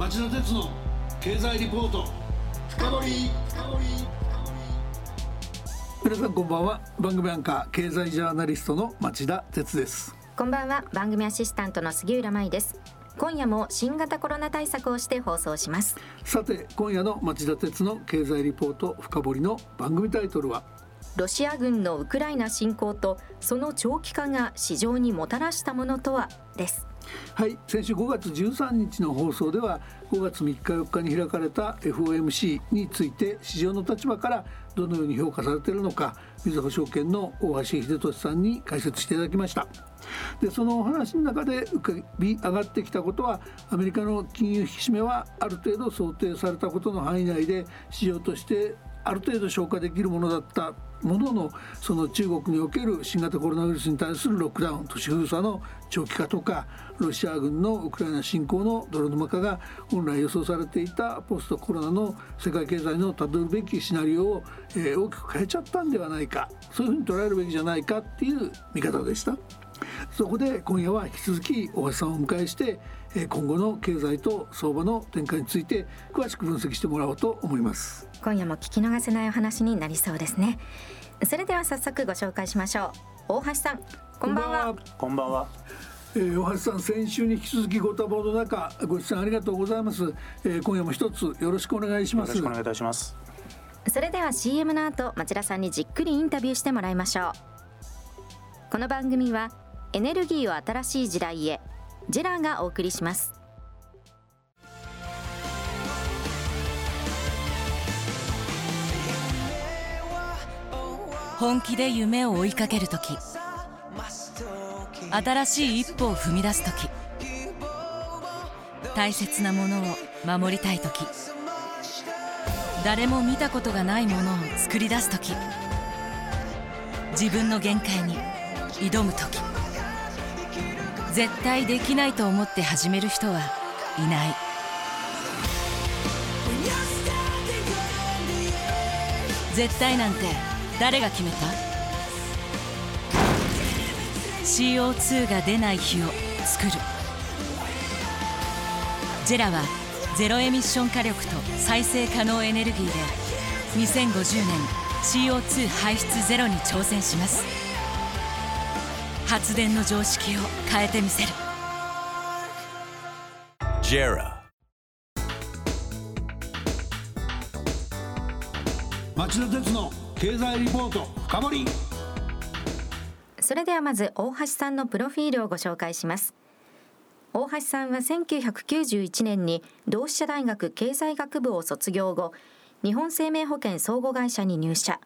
町田鉄の経済リポート。深掘皆さんこんばんは。番組アンカー経済ジャーナリストの町田鉄です。こんばんは。番組アシスタントの杉浦舞です。今夜も新型コロナ対策をして放送します。さて今夜の町田鉄の経済リポート深掘りの番組タイトルはロシア軍のウクライナ侵攻とその長期化が市場にもたらしたものとはですはい先週5月13日の放送では5月3日4日に開かれた FOMC について市場の立場からどのように評価されているのかみずほ証券の大橋秀俊さんに解説していただきました。でそのお話の中で浮かび上がってきたことはアメリカの金融引き締めはある程度想定されたことの範囲内で市場としてある程度消化できるものだったもののその中国における新型コロナウイルスに対するロックダウン都市封鎖の長期化とかロシア軍のウクライナ侵攻の泥沼化が本来予想されていたポストコロナの世界経済のたどるべきシナリオを、えー、大きく変えちゃったんではないかそういうふうに捉えるべきじゃないかっていう見方でした。そこで今夜は引き続き大橋さんをお迎えして今後の経済と相場の展開について詳しく分析してもらおうと思います。今夜も聞き逃せないお話になりそうですね。それでは早速ご紹介しましょう。大橋さんこんばんは。こんばんは。えー、大橋さん先週に引き続きご多忙の中ご出演ありがとうございます、えー、今夜も一つよろしくお願いします。よろしくお願いいたします。それでは CM の後町田さんにじっくりインタビューしてもらいましょう。この番組はエネルギーを新しい時代へ。ジェラーがお送りします。本気で夢を追いかける時。新しい一歩を踏み出す時。大切なものを守りたい時。誰も見たことがないものを作り出す時。自分の限界に挑む時。絶対できないと思って始める人はいない。絶対なんて誰が決めた？CO2 が出ない日を作る。ジェラはゼロエミッション火力と再生可能エネルギーで2050年 CO2 排出ゼロに挑戦します。発電の常識を変えてみせる。JERA. 町田鉄の経済リポート深掘り。それではまず大橋さんのプロフィールをご紹介します。大橋さんは1991年に同志社大学経済学部を卒業後日本生命保険相互会社に入社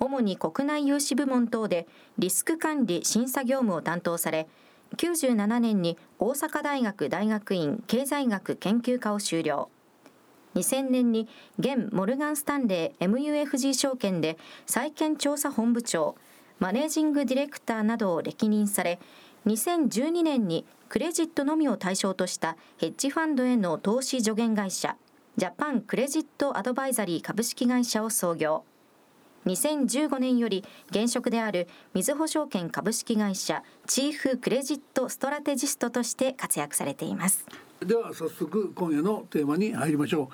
主に国内融資部門等でリスク管理審査業務を担当され97年に大阪大学大学院経済学研究科を修了。2000年に現モルガン・スタンレー MUFG 証券で債券調査本部長マネージングディレクターなどを歴任され2012年にクレジットのみを対象としたヘッジファンドへの投資助言会社ジャパンクレジットアドバイザリー株式会社を創業。2015年より現職であるみずほ証券株式会社チーフクレジットストラテジストとして活躍されています。では早速今夜のテーマに入りましょ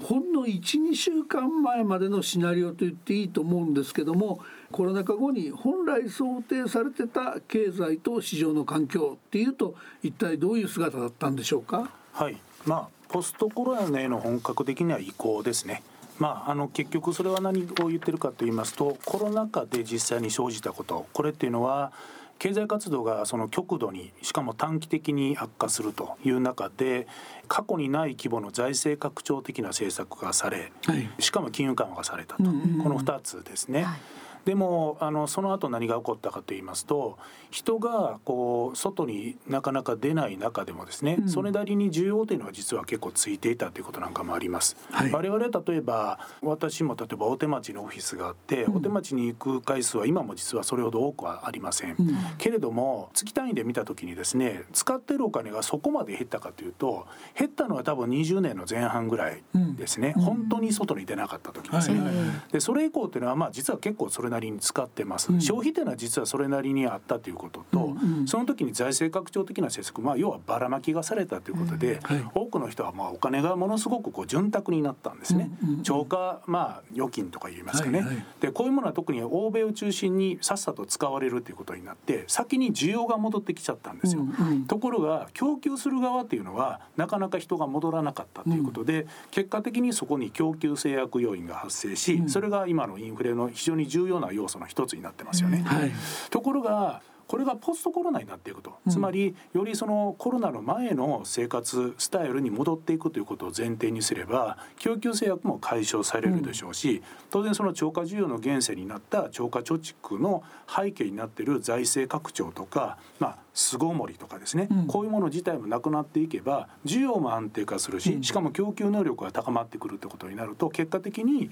う。ほんの12週間前までのシナリオと言っていいと思うんですけどもコロナ禍後に本来想定されてた経済と市場の環境っていうと一体どういう姿だったんでしょうか？はい。まあポストコロナへの本格的な移行ですねまあ、あの結局それは何を言ってるかと言いますとコロナ禍で実際に生じたこと。これっていうのは経済活動がその極度にしかも短期的に悪化するという中で過去にない規模の財政拡張的な政策がされ、はい、しかも金融緩和がされたと、この2つですね。はいでもあのその後何が起こったかと言いますと人がこう外になかなか出ない中でもですね、うん、それなりに需要というのは実は結構ついていたということなんかもあります。はい、我々例えば私も例えば大手町のオフィスがあって、うん、大手町に行く回数は今も実はそれほど多くはありません。うん、けれども月単位で見た時にですね使ってるお金がそこまで減ったかというと減ったのは多分20年の前半ぐらいですね、本当に外に出なかった時ですね。はい、でそれ以降っていうのはまあ実は結構それなりに使ってます、うん、消費というのは実はそれなりにあったということと、うんうん、その時に財政拡張的な政策、まあ、要はばらまきがされたということで、うん。はい、多くの人はまあお金がものすごくこう潤沢になったんですね、うんうん、超過まあ預金とか言いますかね、はいはい、でこういうものは特に欧米を中心にさっさと使われるということになって先に需要が戻ってきちゃったんですよ、うんうん、ところが供給する側っていうのはなかなか人が戻らなかったということで、結果的にそこに供給制約要因が発生し、それが今のインフレの非常に重要な要素の一つになってますよね。はい、ところがこれがポストコロナになっていくと、つまりよりそのコロナの前の生活スタイルに戻っていくということを前提にすれば供給制約も解消されるでしょうし、当然その超過需要の源泉になった超過貯蓄の背景になっている財政拡張とか、まあ、巣ごもりとかですね、こういうもの自体もなくなっていけば需要も安定化するししかも供給能力が高まってくるってことになると結果的に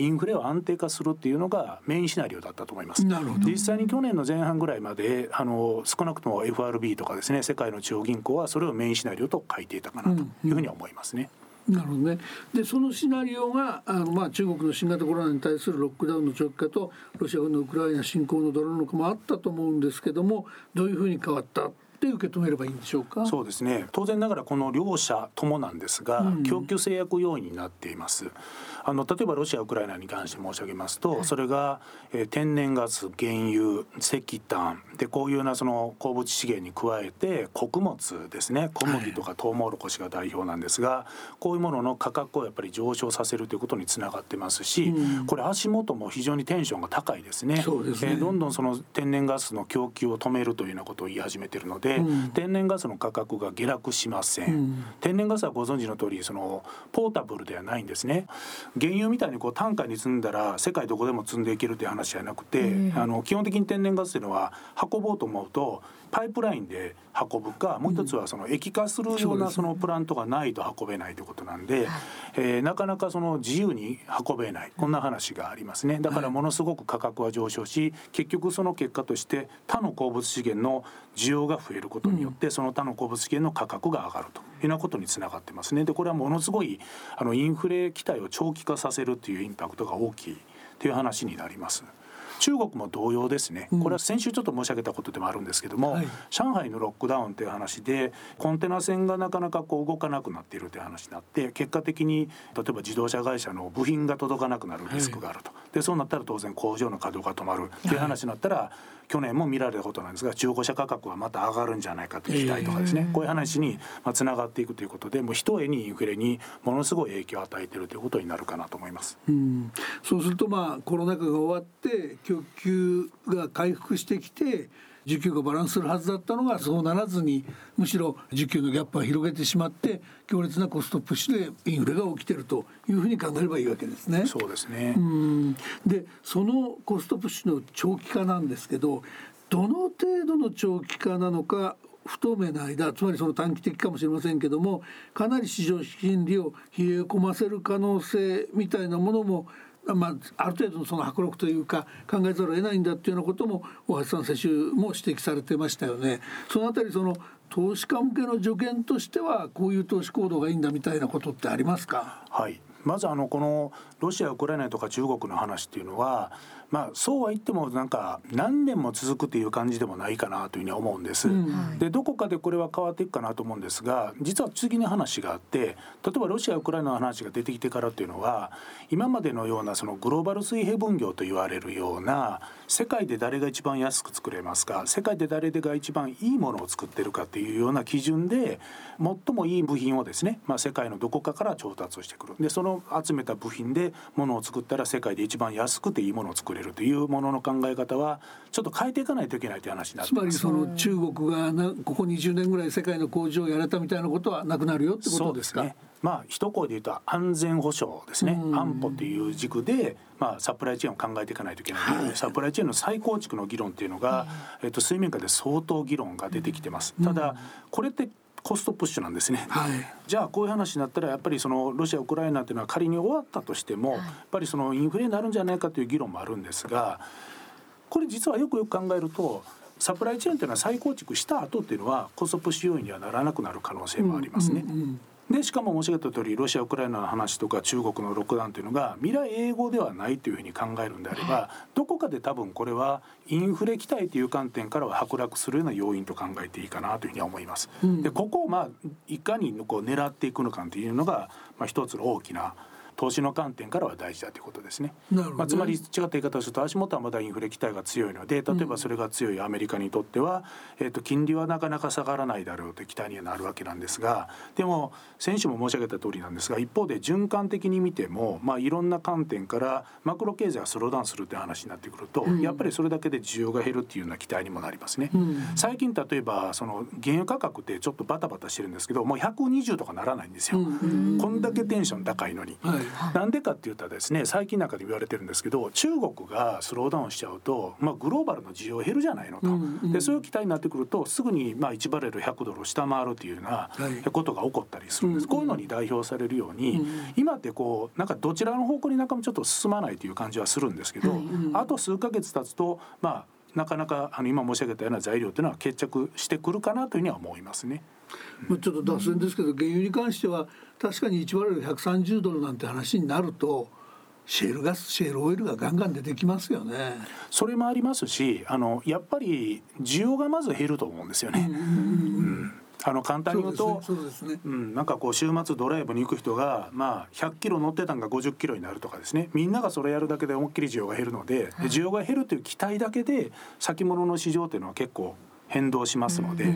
インフレを安定化するっていうのがメインシナリオだったと思います。実際に去年の前半ぐらいまであの少なくとも FRB とかですね世界の中央銀行はそれをメインシナリオと書いていたかなというふうに思いますね。うんうん、なるほどね。でそのシナリオがあのまあ中国の新型コロナに対するロックダウンの長期化とロシア軍のウクライナ侵攻の泥の化もあったと思うんですけどもどういうふうに変わった？って受け止めればいいんでしょうか？そうですね。当然ながらこの両者ともなんですが、うん、供給制約要因になっています。あの例えばロシアウクライナに関して申し上げますと、それが、えー、天然ガス原油石炭でこういうようなその鉱物資源に加えて穀物ですね。小麦とかトウモロコシが代表なんですが、こういうものの価格をやっぱり上昇させるということにつながってますし、うん、これ足元も非常にテンションが高いですね。そうですね。えー、どんどんその天然ガスの供給を止めるというようなことを言い始めてるので、うん、天然ガスの価格が下落しません。うん、天然ガスはご存知の通りそのポータブルではないんですね。原油みたいにこう単価に積んだら世界どこでも積んでいけるという話じゃなくて、あの基本的に天然ガスというのは運ぼうと思うとパイプラインで運ぶかもう一つはその液化するようなそのプラントがないと運べないということなんで、えー、なかなかその自由に運べない。こんな話がありますね。だからものすごく価格は上昇し結局その結果として他の鉱物資源の需要が増えることによってその他の鉱物資源の価格が上がるというようなことにつながってますねでこれはものすごいあのインフレ期待を長期化させるというインパクトが大きいという話になります。中国も同様ですね、これは先週ちょっと申し上げたことでもあるんですけども、はい、上海のロックダウンという話でコンテナ船がなかなかこう動かなくなっているという話になって結果的に例えば自動車会社の部品が届かなくなるリスクがあると、はい、でそうなったら当然工場の稼働が止まるという話になったら、去年も見られたことなんですが中古車価格はまた上がるんじゃないかという期待とかですね、こういう話にまあつながっていくということでもうひとえにインフレにものすごい影響を与えているということになるかなと思います。うん、そうするとまあコロナ禍が終わって供給が回復してきて需給がバランスするはずだったのがそうならずにむしろ需給のギャップは広げてしまって強烈なコストプッシュでインフレが起きてるというふうに考えればいいわけですね。そうですねでそのコストプッシュの長期化なんですけどどの程度の長期化なのか不透明な間つまりその短期的かもしれませんけどもかなり市場心理を冷え込ませる可能性みたいなものもまあ、ある程度のその迫力というか考えざるを得ないんだっていうようなことも大橋さん先週も指摘されてましたよね。そのあたりその投資家向けの助言としてはこういう投資行動がいいんだみたいなことってありますか？はいまずあのこのロシアウクライナとか中国の話っていうのはまあそうは言ってもなんか何年も続くという感じでもないかなというふうに思うんです。うん、でどこかでこれは変わっていくかなと思うんですが実は次に話があって例えばロシアウクライナの話が出てきてからというのは今までのようなそのグローバル水平分業と言われるような世界で誰が一番安く作れますか世界で誰が一番いいものを作ってるかっていうような基準で最もいい部品をですね、まあ、世界のどこかから調達をしてくる。でその集めた部品でものを作ったら世界で一番安くていいものを作れるというものの考え方はちょっと変えていかないといけないという話になってつまりその中国がなここ20年ぐらい世界の工場をやれたみたいなことはなくなるよってことですか？まあ一声で言うと安全保障ですね、安保っていう軸で、まあ、サプライチェーンを考えていかないといけない。はい、サプライチェーンの再構築の議論っていうのが、えっと、水面下で相当議論が出てきてます。ただこれってコストプッシュなんですね、はい、じゃあこういう話になったらやっぱりそのロシアウクライナっていうのは仮に終わったとしても、やっぱりそのインフレになるんじゃないかという議論もあるんですがこれ実はよくよく考えるとサプライチェーンというのは再構築した後っていうのはコストプッシュ要因にはならなくなる可能性もありますね。うんうんうんでしかも申し上げた通りロシア・ウクライナの話とか中国のロックダウンというのが未来英語ではないというふうに考えるんであればどこかで多分これはインフレ期待という観点からは剥落するような要因と考えていいかなというふうには思います。でここをまあいかにこう狙っていくのかというのがまあ一つの大きな投資の観点からは大事だということですね。ねまあ、つまり違った言い方をすると足元はまだインフレ期待が強いので例えばそれが強いアメリカにとっては、えー、と金利はなかなか下がらないだろうという期待にはなるわけなんですがでも先週も申し上げた通りなんですが一方で循環的に見ても、まあ、いろんな観点からマクロ経済がスローダウンするという話になってくると、うん、やっぱりそれだけで需要が減るっていうような期待にもなりますね。うん、最近例えばその原油価格ってちょっとバタバタしてるんですけどもう120とかならないんですよ。うん、こんだけテンション高いのに。はい、なんでかっていうとですね最近なんかで言われてるんですけど中国がスローダウンしちゃうと、まあ、グローバルの需要減るじゃないのと、うんうん、でそういう期待になってくるとすぐにまあ1バレル100ドルを下回るというようなことが起こったりするんです、はい、こういうのに代表されるように、うん、今ってこうなんかどちらの方向になんかもちょっと進まないという感じはするんですけど、うんうん、あと数か月経つとまあなかなかあの今申し上げたような材料というのは決着してくるかなというふうには思いますね。まあちょっと脱線ですけど原油に関しては確かに1バレル130ドルなんて話になるとシェールガスシェールオイルがガンガン出てきますよね。それもありますしあのやっぱり需要がまず減ると思うんですよね。うんあの簡単に言うとう、ねね、うん、なんかこう週末ドライブに行く人が、まあ、100キロ乗ってたんが50キロになるとかですね。みんながそれやるだけで思いっきり需要が減るのではい、で需要が減るという期待だけで先物の市場っていうのは結構変動しますので、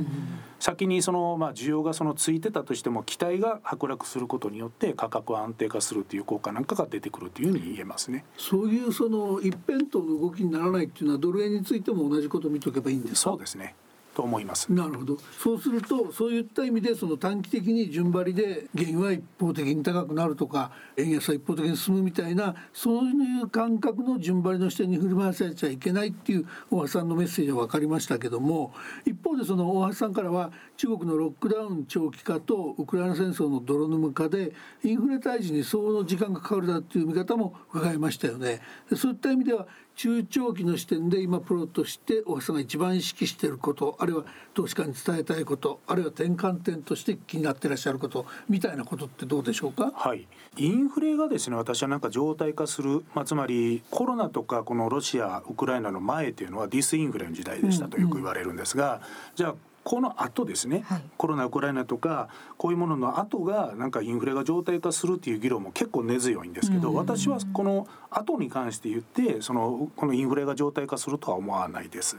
先にそのまあ需要がそのついてたとしても期待が剥落することによって価格は安定化するという効果なんかが出てくるというふうに言えますね。そういうその一辺倒の動きにならないっていうのはドル円についても同じことを見とけばいいんですか？そうですね。と思います。なるほど。そうするとそういった意味でその短期的に順張りで原油は一方的に高くなるとか円安は一方的に進むみたいなそういう感覚の順張りの視点に振り回されちゃいけないっていう大橋さんのメッセージは分かりましたけども一方でその大橋さんからは中国のロックダウン長期化とウクライナ戦争の泥沼化でインフレ退治に相応の時間がかかるだっていう見方も伺いましたよね。そういった意味では中長期の視点で今プロとして大橋さんが一番意識していることあるいは投資家に伝えたいことあるいは転換点として気になっていらっしゃることみたいなことってどうでしょうか？はい。インフレがですね私はなんか常態化する、まあ、つまりコロナとかこのロシアウクライナの前っていうのはディスインフレの時代でしたとよく言われるんですが、うんうん、じゃあこの後ですね、はい、コロナウクライナとかこういうものの後がなんかインフレが常態化するっていう議論も結構根強いんですけど、私はこの後に関して言ってそのこのインフレが常態化するとは思わないです。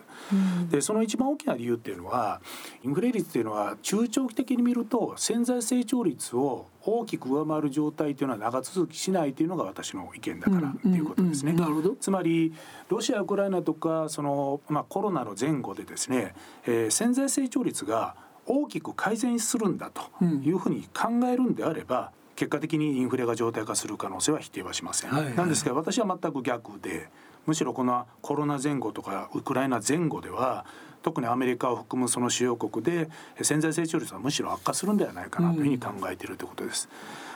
でその一番大きな理由っていうのはインフレ率っていうのは中長期的に見ると潜在成長率を大きく上回る状態というのは長続きしないというのが私の意見だからということですね。つまりロシアウクライナとかそのまあコロナの前後でですね、えー、潜在成長率が大きく改善するんだというふうに考えるんであれば、結果的にインフレが常態化する可能性は否定はしません。はいはい、なんですが私は全く逆でむしろこのコロナ前後とかウクライナ前後では特にアメリカを含むその主要国で潜在成長率はむしろ悪化するんではないかなというふうに考えているということです。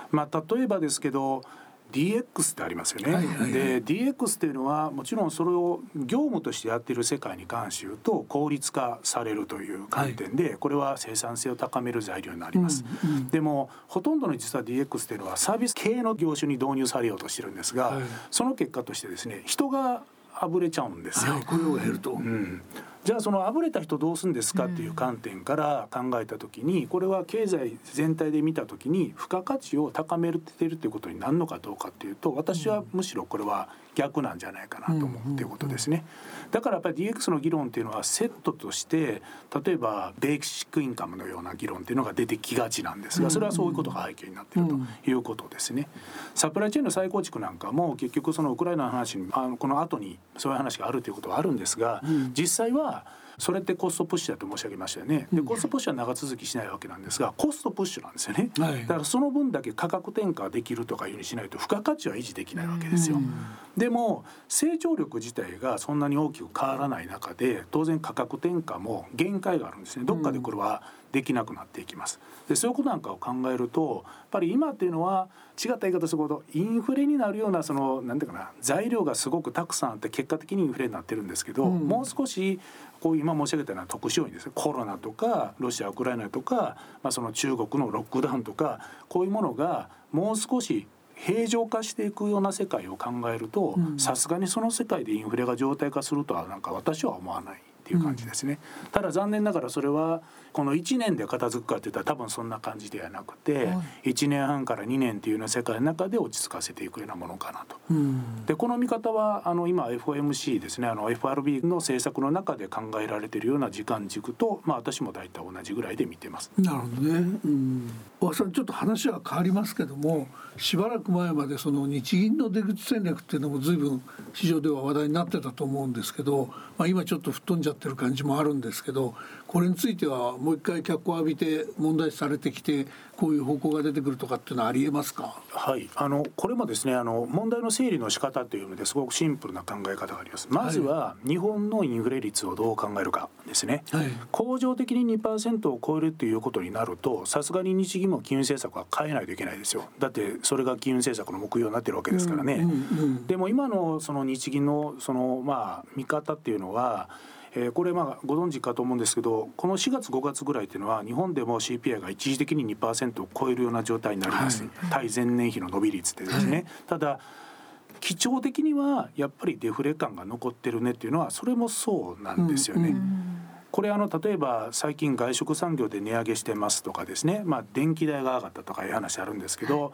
まあ、例えばですけど DX ってありますよね。はいはいはい、で DX っていうのはもちろんそれを業務としてやっている世界に関して言うと効率化されるという観点で、はい、これは生産性を高める材料になります。うんうん、でもほとんどの実は DX っていうのはサービス系の業種に導入されようとしてるんですが、はい、その結果としてですね人があぶれちゃうんですよ。はい、雇用が減ると、うん、じゃあそのあぶれた人どうするんですかっていう観点から考えた時にこれは経済全体で見た時に付加価値を高めてるということになるのかどうかっていうと私はむしろこれは逆なんじゃないかなと思うっていうことですね。だからやっぱり DX の議論っていうのはセットとして例えばベーシックインカムのような議論っていうのが出てきがちなんですがそれはそういうことが背景になっているということですね。サプライチェーンの再構築なんかも結局そのウクライナの話にあのこの後にそういう話があるということはあるんですが実際は are. それってコストプッシュだと申し上げましたよね。でコストプッシュは長続きしないわけなんですがコストプッシュなんですよね、はい、だからその分だけ価格転嫁できるとかいうふうにしないと付加価値は維持できないわけですよ、でも成長力自体がそんなに大きく変わらない中で当然価格転嫁も限界があるんですね。どっかでこれはできなくなっていきます。でそういうことなんかを考えるとやっぱり今っていうのは違った言い方するほどインフレになるようなその何て言うかな材料がすごくたくさんあって結果的にインフレになってるんですけど、うん、もう少しこういう今申し上げたような特殊要因ですねコロナとかロシアウクライナとか、まあ、その中国のロックダウンとかこういうものがもう少し平常化していくような世界を考えるとさすがにその世界でインフレが常態化するとはなんか私は思わない。っていう感じですね、うん、ただ残念ながらそれはこの1年で片付くかっていったら多分そんな感じではなくて、はい、1年半から2年っていうような世界の中で落ち着かせていくようなものかなと。うん、でこの見方はあの今 FOMC ですねあの FRB の政策の中で考えられているような時間軸と、まあ、私も大体同じぐらいで見てます。なるほどね、うん、小さんちょっと話は変わりますけどもしばらく前までその日銀の出口戦略っていうのも随分市場では話題になってたと思うんですけど、まあ、今ちょっと吹っ飛んじゃってる感じもあるんですけどこれについてはもう一回脚光を浴びて問題視されてきてこういう方向が出てくるとかっていうのはありえますか？はい。あのこれもですねあの問題の整理の仕方というのですごくシンプルな考え方があります。まずは日本のインフレ率をどう考えるかですね、はい、恒常的に2%を超えるということになるとさすがに日銀も金融政策は変えないといけないですよ。だってそれが金融政策の目標になってるわけですからね、うんうんうん、でも今のその日銀のそのまあ見方っていうのはえー、これまあご存知かと思うんですけどこの4月5月ぐらいっていうのは日本でも CPI が一時的に2%を超えるような状態になります、はい、対前年比の伸び率でですね、はい、ただ基調的にはやっぱりデフレ感が残ってるねっていうのはそれもそうなんですよね。うん。うんこれあの例えば最近外食産業で値上げしてますとかですね、まあ、電気代が上がったとかいう話あるんですけど、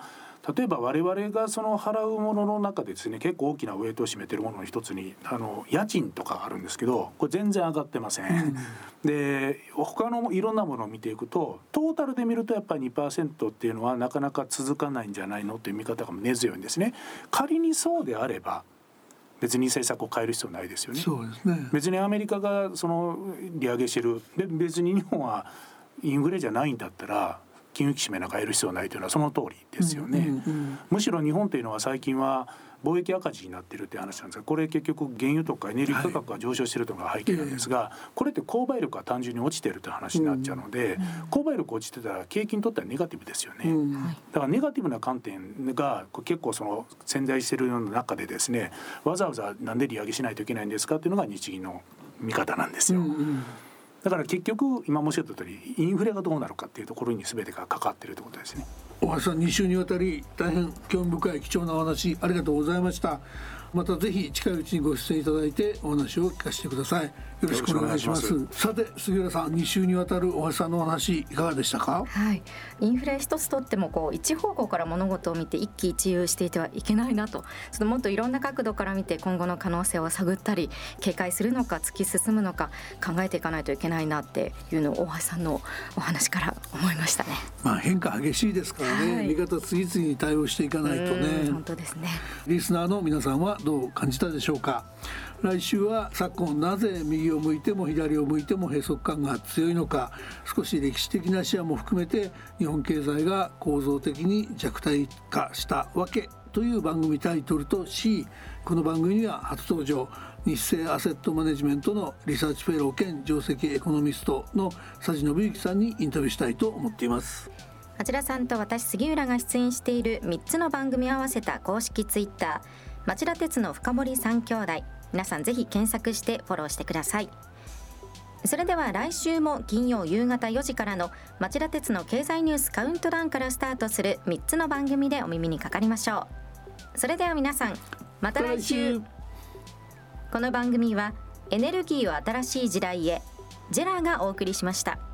例えば我々がその払うものの中でですね結構大きなウエイトを占めてるものの一つにあの家賃とかあるんですけどこれ全然上がってません。うん、で他のいろんなものを見ていくとトータルで見るとやっぱり2%っていうのはなかなか続かないんじゃないのっていう見方が根強いんですね。仮にそうであれば別に政策を変える必要ないですよね。そうですね別にアメリカがその利上げしてるで別に日本はインフレじゃないんだったら金融引き締めなんかやる必要ないというのはその通りですよね、うんうんうん、むしろ日本というのは最近は貿易赤字になってるって話なんですがこれ結局原油とかエネルギー価格が上昇してるというのが背景なんですが、はい、これって購買力が単純に落ちてるという話になっちゃうので、うん、購買力落ちてたら景気にとってはネガティブですよね、うん、だからネガティブな観点が結構その潜在してる中でですねわざわざなんで利上げしないといけないんですかっていうのが日銀の見方なんですよ。うんうんだから結局今申し上げた通りインフレがどうなるかっていうところに全てがかかってるということですね。大橋さん2週にわたり大変興味深い貴重なお話ありがとうございました。またぜひ近いうちにご出演いただいてお話を聞かせてください。よろしくお願いします。さて杉浦さん2週にわたる大橋さんのお話いかがでしたか？はい。インフレ一つとってもこう一方向から物事を見て一喜一憂していてはいけないなと。そのもっといろんな角度から見て今後の可能性を探ったり警戒するのか突き進むのか考えていかないといけないなっていうのを大橋さんのお話から思いましたね。まあ変化激しいですからね、はい、見方次々に対応していかないとね。本当ですね。リスナーの皆さんはどう感じたでしょうか？来週は昨今なぜ右を向いても左を向いても閉塞感が強いのか少し歴史的な視野も含めて日本経済が構造的に弱体化したわけという番組タイトルとしこの番組には初登場ニッセイアセットマネジメントのリサーチフェロー兼上席エコノミストの佐治信之さんにインタビューしたいと思っています。町田さんと私杉浦が出演している3つの番組を合わせた公式ツイッター。町田徹のふかぼり三兄弟。皆さんぜひ検索してフォローしてください。それでは来週も金曜夕方4時からの町田徹の経済ニュースカウントダウンからスタートする3つの番組でお耳にかかりましょう。それでは皆さんまた来週。この番組はエネルギーを新しい時代へジェラがお送りしました。